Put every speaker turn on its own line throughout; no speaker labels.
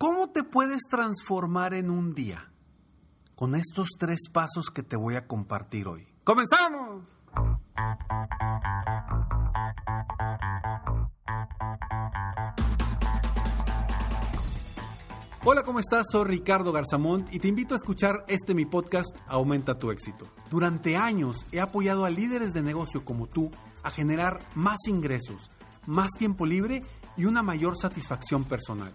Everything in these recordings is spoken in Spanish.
¿Cómo te puedes transformar en un día? Con estos tres pasos que te voy a compartir hoy. ¡Comenzamos! Hola, ¿cómo estás? Soy Ricardo Garzamont y te invito a escuchar este mi podcast Aumenta tu éxito. Durante años he apoyado a líderes de negocio como tú a generar más ingresos, más tiempo libre y una mayor satisfacción personal.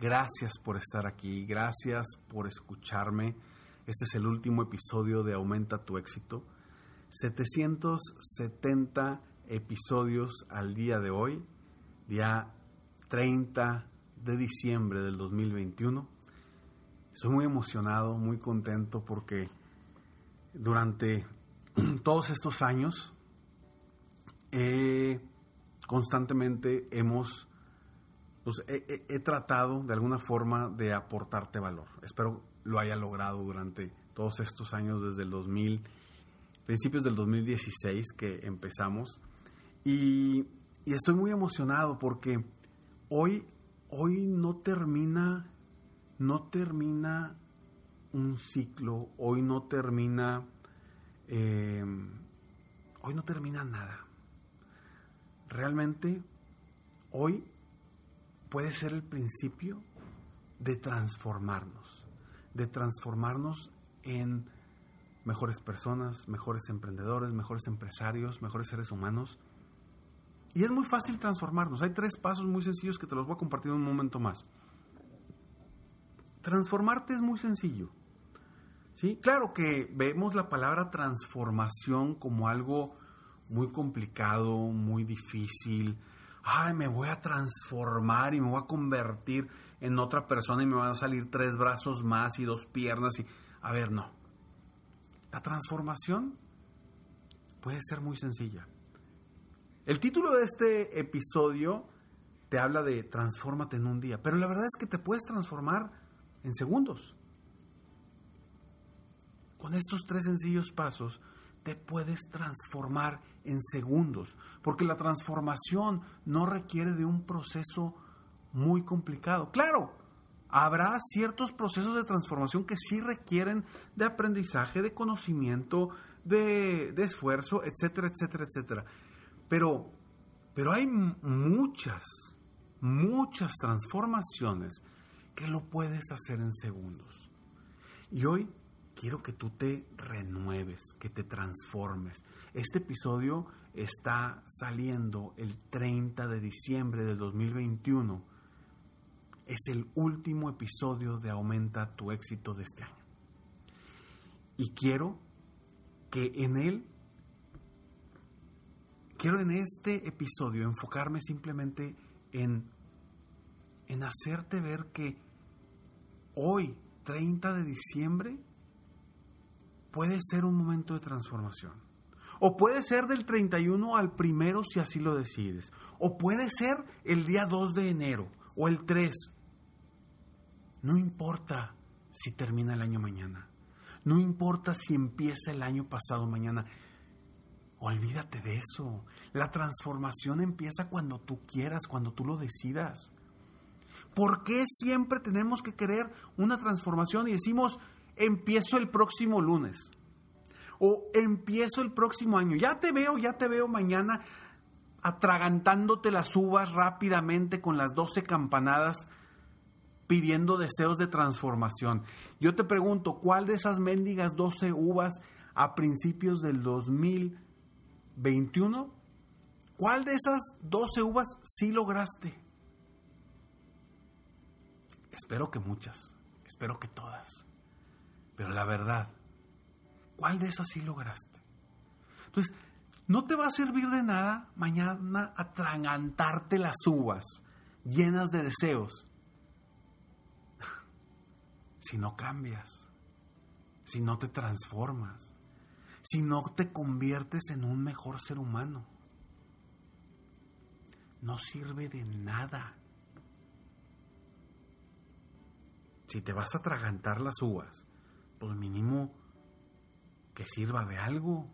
Gracias por estar aquí, gracias por escucharme. Este es el último episodio de Aumenta tu éxito. 770 episodios al día de hoy, día 30 de diciembre del 2021. Estoy muy emocionado, muy contento porque durante todos estos años constantemente hemos, pues, he, tratado de alguna forma de aportarte valor. Espero lo haya logrado durante todos estos años desde el 2000, principios del 2016 que empezamos. Y, estoy muy emocionado porque hoy, hoy no termina, no termina un ciclo, hoy no termina, eh, hoy no termina nada. Realmente, hoy puede ser el principio de transformarnos, de transformarnos en mejores personas, mejores emprendedores, mejores empresarios, mejores seres humanos y es muy fácil transformarnos. Hay tres pasos muy sencillos que te los voy a compartir en un momento más. Transformarte es muy sencillo. ¿Sí? Claro que vemos la palabra transformación como algo muy complicado, muy difícil. Ay, me voy a transformar y me voy a convertir en otra persona y me van a salir tres brazos más y dos piernas y a ver, no. La transformación puede ser muy sencilla. El título de este episodio te habla de transfórmate en un día, pero la verdad es que te puedes transformar en segundos. Con estos tres sencillos pasos te puedes transformar en segundos, porque la transformación no requiere de un proceso muy complicado. Claro, habrá ciertos procesos de transformación que sí requieren de aprendizaje, de conocimiento, de, esfuerzo, etcétera, etcétera, etcétera. Pero, pero hay muchas, muchas transformaciones que lo puedes hacer en segundos. Y hoy quiero que tú te renueves, que te transformes. Este episodio está saliendo el 30 de diciembre del 2021. Es el último episodio de Aumenta tu éxito de este año. Y quiero que en él quiero en este episodio enfocarme simplemente en, en hacerte ver que hoy, 30 de diciembre, puede ser un momento de transformación. O puede ser del 31 al primero si así lo decides. O puede ser el día 2 de enero o el 3. No importa si termina el año mañana. No importa si empieza el año pasado mañana. Olvídate de eso. La transformación empieza cuando tú quieras, cuando tú lo decidas. ¿Por qué siempre tenemos que querer una transformación y decimos, empiezo el próximo lunes? O empiezo el próximo año. Ya te veo, ya te veo mañana atragantándote las uvas rápidamente con las 12 campanadas pidiendo deseos de transformación. Yo te pregunto, ¿cuál de esas mendigas 12 uvas a principios del 2000 21, ¿cuál de esas 12 uvas sí lograste? Espero que muchas, espero que todas. Pero la verdad, ¿cuál de esas sí lograste? Entonces, no te va a servir de nada mañana atragantarte las uvas llenas de deseos si no cambias, si no te transformas, si no te conviertes en un mejor ser humano. No sirve de nada. Si te vas a atragantar las uvas, pues mínimo que sirva de algo.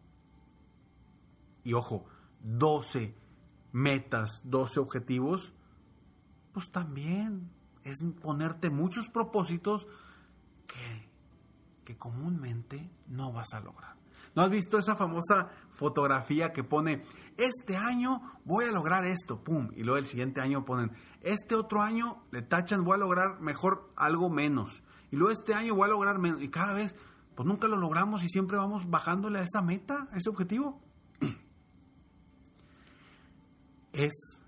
Y ojo, 12 metas, 12 objetivos, pues también es ponerte muchos propósitos que, que comúnmente no vas a lograr. ¿No has visto esa famosa fotografía que pone, este año voy a lograr esto, pum, y luego el siguiente año ponen, este otro año le tachan, voy a lograr mejor algo menos, y luego este año voy a lograr menos, y cada vez, pues nunca lo logramos y siempre vamos bajándole a esa meta, a ese objetivo. Es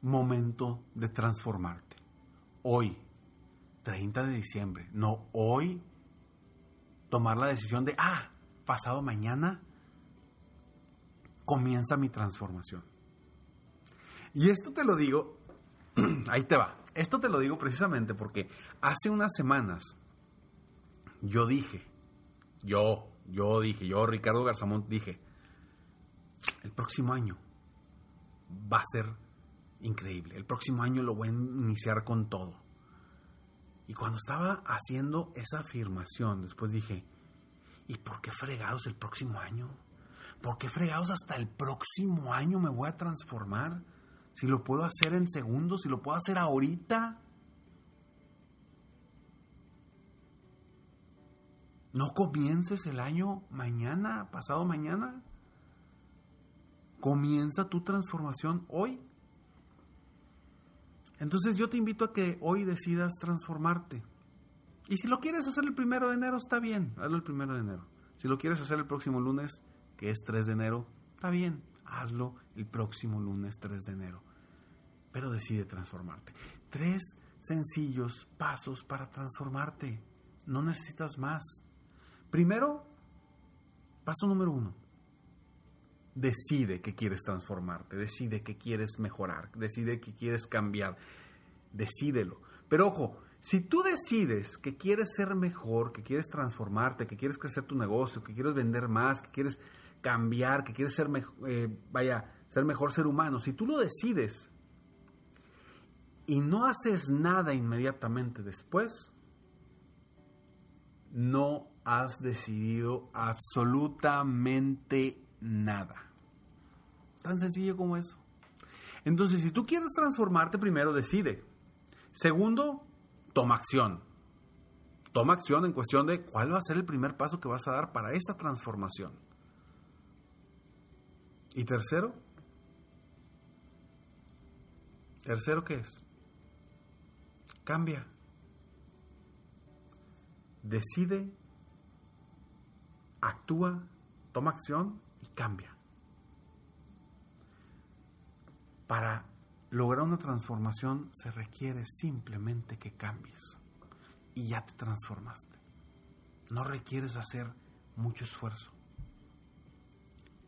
momento de transformarte. Hoy, 30 de diciembre, no hoy, tomar la decisión de, ah, pasado mañana comienza mi transformación. Y esto te lo digo, ahí te va, esto te lo digo precisamente porque hace unas semanas yo dije, yo, yo dije, yo Ricardo Garzamont dije, el próximo año va a ser increíble. El próximo año lo voy a iniciar con todo. Y cuando estaba haciendo esa afirmación, después dije, ¿y por qué fregados el próximo año? ¿Por qué fregados hasta el próximo año me voy a transformar? Si lo puedo hacer en segundos, si lo puedo hacer ahorita. No comiences el año mañana, pasado mañana. Comienza tu transformación hoy. Entonces yo te invito a que hoy decidas transformarte. Y si lo quieres hacer el primero de enero, está bien, hazlo el primero de enero. Si lo quieres hacer el próximo lunes, que es 3 de enero, está bien, hazlo el próximo lunes 3 de enero. Pero decide transformarte. Tres sencillos pasos para transformarte. No necesitas más. Primero, paso número uno. Decide que quieres transformarte, decide que quieres mejorar, decide que quieres cambiar, decídelo. Pero ojo, si tú decides que quieres ser mejor, que quieres transformarte, que quieres crecer tu negocio, que quieres vender más, que quieres cambiar, que quieres ser, eh, vaya, ser mejor ser humano, si tú lo decides y no haces nada inmediatamente después, no has decidido absolutamente nada. Tan sencillo como eso. Entonces, si tú quieres transformarte, primero decide. Segundo, toma acción. Toma acción en cuestión de cuál va a ser el primer paso que vas a dar para esa transformación. Y tercero, tercero, ¿qué es? Cambia. Decide, actúa, toma acción y cambia. Para lograr una transformación se requiere simplemente que cambies y ya te transformaste. No requieres hacer mucho esfuerzo.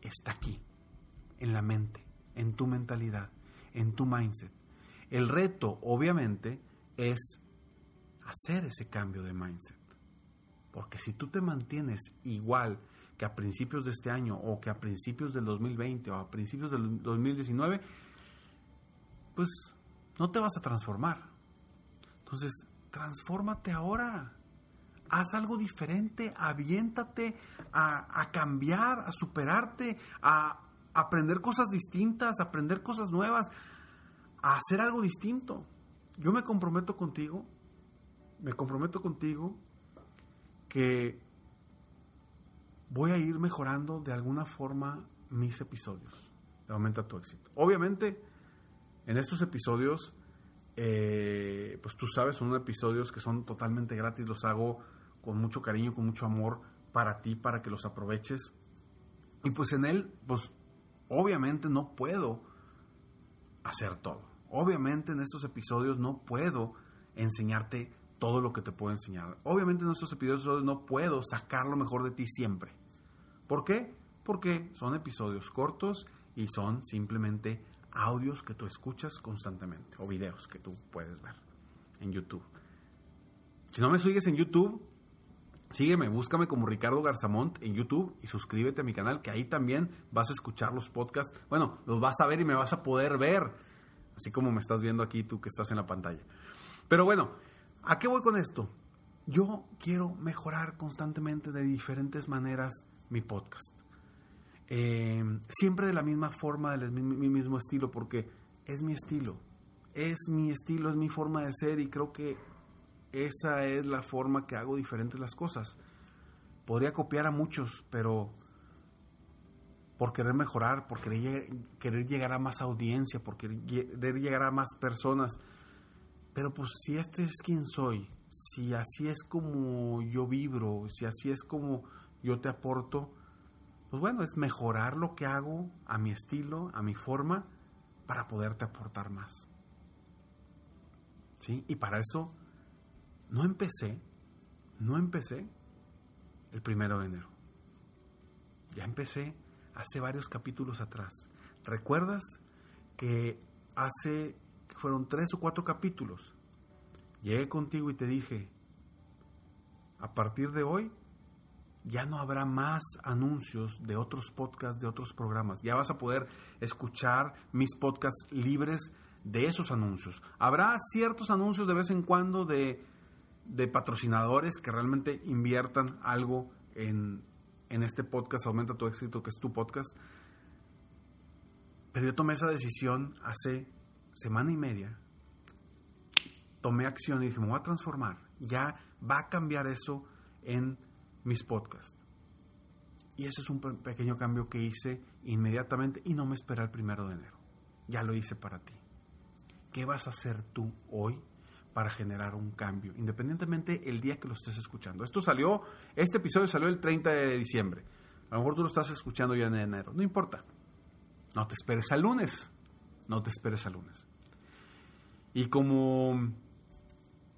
Está aquí, en la mente, en tu mentalidad, en tu mindset. El reto, obviamente, es hacer ese cambio de mindset. Porque si tú te mantienes igual que a principios de este año o que a principios del 2020 o a principios del 2019, pues no te vas a transformar. Entonces, transfórmate ahora. Haz algo diferente, aviéntate a, a cambiar, a superarte, a aprender cosas distintas, a aprender cosas nuevas, a hacer algo distinto. Yo me comprometo contigo, me comprometo contigo que voy a ir mejorando de alguna forma mis episodios. Aumenta tu éxito. Obviamente, en estos episodios, eh, pues tú sabes, son episodios que son totalmente gratis, los hago con mucho cariño, con mucho amor para ti, para que los aproveches. Y pues en él, pues obviamente no puedo hacer todo. Obviamente en estos episodios no puedo enseñarte todo lo que te puedo enseñar. Obviamente en estos episodios no puedo sacar lo mejor de ti siempre. ¿Por qué? Porque son episodios cortos y son simplemente audios que tú escuchas constantemente o videos que tú puedes ver en YouTube. Si no me sigues en YouTube, sígueme, búscame como Ricardo Garzamont en YouTube y suscríbete a mi canal, que ahí también vas a escuchar los podcasts. Bueno, los vas a ver y me vas a poder ver, así como me estás viendo aquí tú que estás en la pantalla. Pero bueno, ¿a qué voy con esto? Yo quiero mejorar constantemente de diferentes maneras mi podcast. Eh, siempre de la misma forma, del mi mismo estilo, porque es mi estilo. Es mi estilo, es mi forma de ser y creo que esa es la forma que hago diferentes las cosas. Podría copiar a muchos, pero por querer mejorar, por querer, llegar a más audiencia, por querer llegar a más personas. Pero pues si este es quien soy, si así es como yo vibro, si así es como yo te aporto, pues bueno, es mejorar lo que hago a mi estilo, a mi forma, para poderte aportar más. ¿Sí? Y para eso no empecé, no empecé el primero de enero. Ya empecé hace varios capítulos atrás. ¿Recuerdas que hace, fueron tres o cuatro capítulos, llegué contigo y te dije, a partir de hoy ya no habrá más anuncios de otros podcasts, de otros programas. Ya vas a poder escuchar mis podcasts libres de esos anuncios. Habrá ciertos anuncios de vez en cuando de de patrocinadores que realmente inviertan algo en, en este podcast, Aumenta tu éxito, que es tu podcast. Pero yo tomé esa decisión hace semana y media. Tomé acción y dije, me voy a transformar. Ya va a cambiar eso en mis podcasts. Y ese es un pequeño cambio que hice inmediatamente y no me esperé el primero de enero. Ya lo hice para ti. ¿Qué vas a hacer tú hoy para generar un cambio, independientemente el día que lo estés escuchando. Esto salió, este episodio salió el 30 de diciembre. A lo mejor tú lo estás escuchando ya en enero. No importa. No te esperes al lunes. No te esperes al lunes. Y como,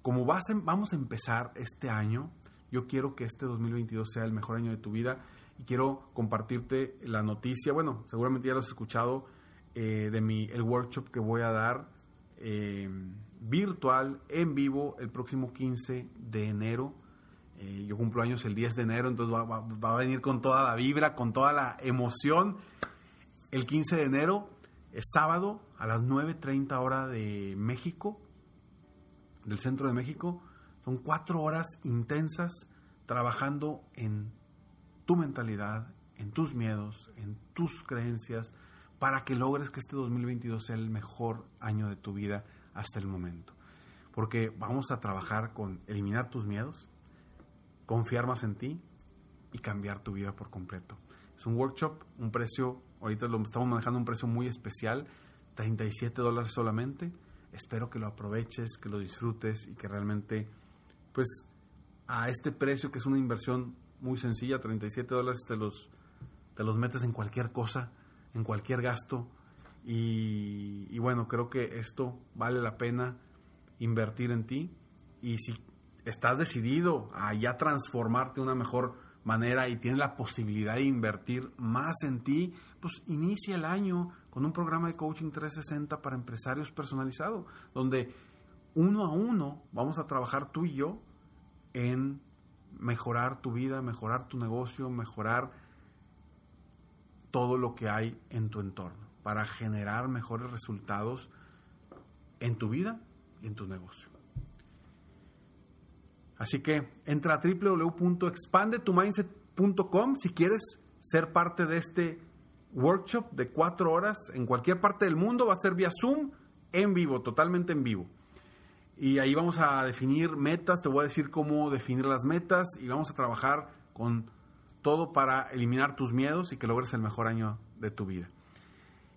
como vamos a empezar este año, yo quiero que este 2022 sea el mejor año de tu vida y quiero compartirte la noticia. Bueno, seguramente ya lo has escuchado eh, de mi, el workshop que voy a dar. Eh, virtual, en vivo, el próximo 15 de enero. Eh, yo cumplo años el 10 de enero, entonces va, a venir con toda la vibra, con toda la emoción. El 15 de enero es sábado a las 9.30 hora de México, del centro de México. Son cuatro horas intensas trabajando en tu mentalidad, en tus miedos, en tus creencias, para que logres que este 2022 sea el mejor año de tu vida hasta el momento. Porque vamos a trabajar con eliminar tus miedos, confiar más en ti y cambiar tu vida por completo. Es un workshop, un precio, ahorita lo estamos manejando un precio muy especial, 37 dólares solamente. Espero que lo aproveches, que lo disfrutes y que realmente, pues, a este precio que es una inversión muy sencilla, 37 dólares te los, te los metes en cualquier cosa, en cualquier gasto y, bueno, creo que esto vale la pena invertir en ti. Y si estás decidido a ya transformarte de una mejor manera y tienes la posibilidad de invertir más en ti, pues inicia el año con un programa de coaching 360 para empresarios personalizado, donde uno a uno vamos a trabajar tú y yo en mejorar tu vida, mejorar tu negocio, mejorar todo lo que hay en tu entorno para generar mejores resultados en tu vida y en tu negocio. Así que entra a www.expandetumindset.com si quieres ser parte de este workshop de cuatro horas en cualquier parte del mundo. Va a ser vía Zoom en vivo, totalmente en vivo. Y ahí vamos a definir metas, te voy a decir cómo definir las metas y vamos a trabajar con todo para eliminar tus miedos y que logres el mejor año de tu vida.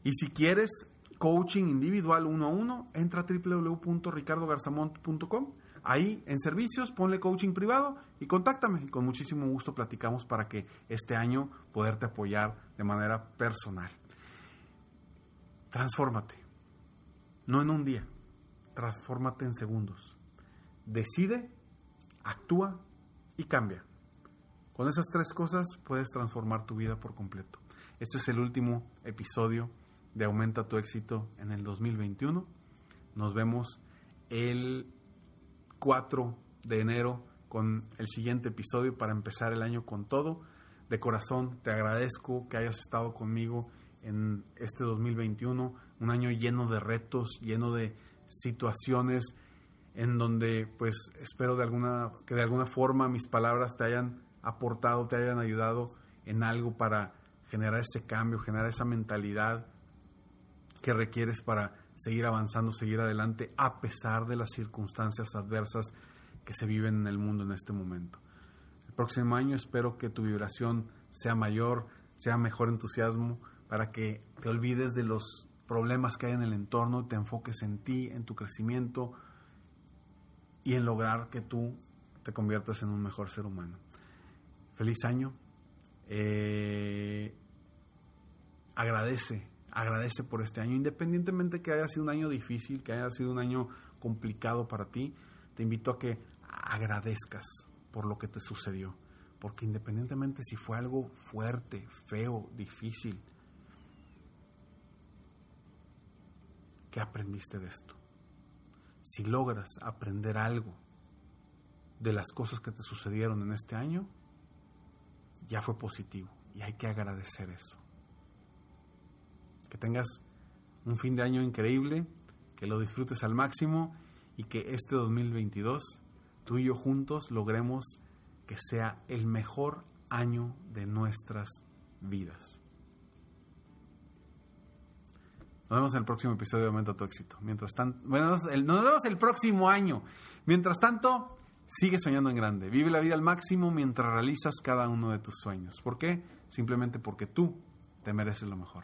Y si quieres coaching individual uno a uno, entra a www.ricardogarzamont.com. Ahí en servicios, ponle coaching privado y contáctame. Con muchísimo gusto platicamos para que este año poderte apoyar de manera personal. Transfórmate. No en un día. Transfórmate en segundos. Decide, actúa y cambia. Con esas tres cosas puedes transformar tu vida por completo. Este es el último episodio de Aumenta tu éxito en el 2021. Nos vemos el 4 de enero con el siguiente episodio para empezar el año con todo. De corazón te agradezco que hayas estado conmigo en este 2021, un año lleno de retos, lleno de situaciones en donde pues espero de alguna que de alguna forma mis palabras te hayan aportado, te hayan ayudado en algo para generar ese cambio, generar esa mentalidad que requieres para seguir avanzando, seguir adelante a pesar de las circunstancias adversas que se viven en el mundo en este momento. El próximo año espero que tu vibración sea mayor, sea mejor entusiasmo, para que te olvides de los problemas que hay en el entorno, te enfoques en ti, en tu crecimiento y en lograr que tú te conviertas en un mejor ser humano. Feliz año. Eh, agradece, agradece por este año, independientemente que haya sido un año difícil, que haya sido un año complicado para ti, te invito a que agradezcas por lo que te sucedió, porque independientemente si fue algo fuerte, feo, difícil, ¿Qué aprendiste de esto? Si logras aprender algo de las cosas que te sucedieron en este año, ya fue positivo y hay que agradecer eso. Que tengas un fin de año increíble, que lo disfrutes al máximo y que este 2022 tú y yo juntos logremos que sea el mejor año de nuestras vidas. Nos vemos en el próximo episodio de Aumenta tu éxito. Mientras tanto, bueno, nos vemos el próximo año. Mientras tanto, sigue soñando en grande. Vive la vida al máximo mientras realizas cada uno de tus sueños. ¿Por qué? Simplemente porque tú te mereces lo mejor.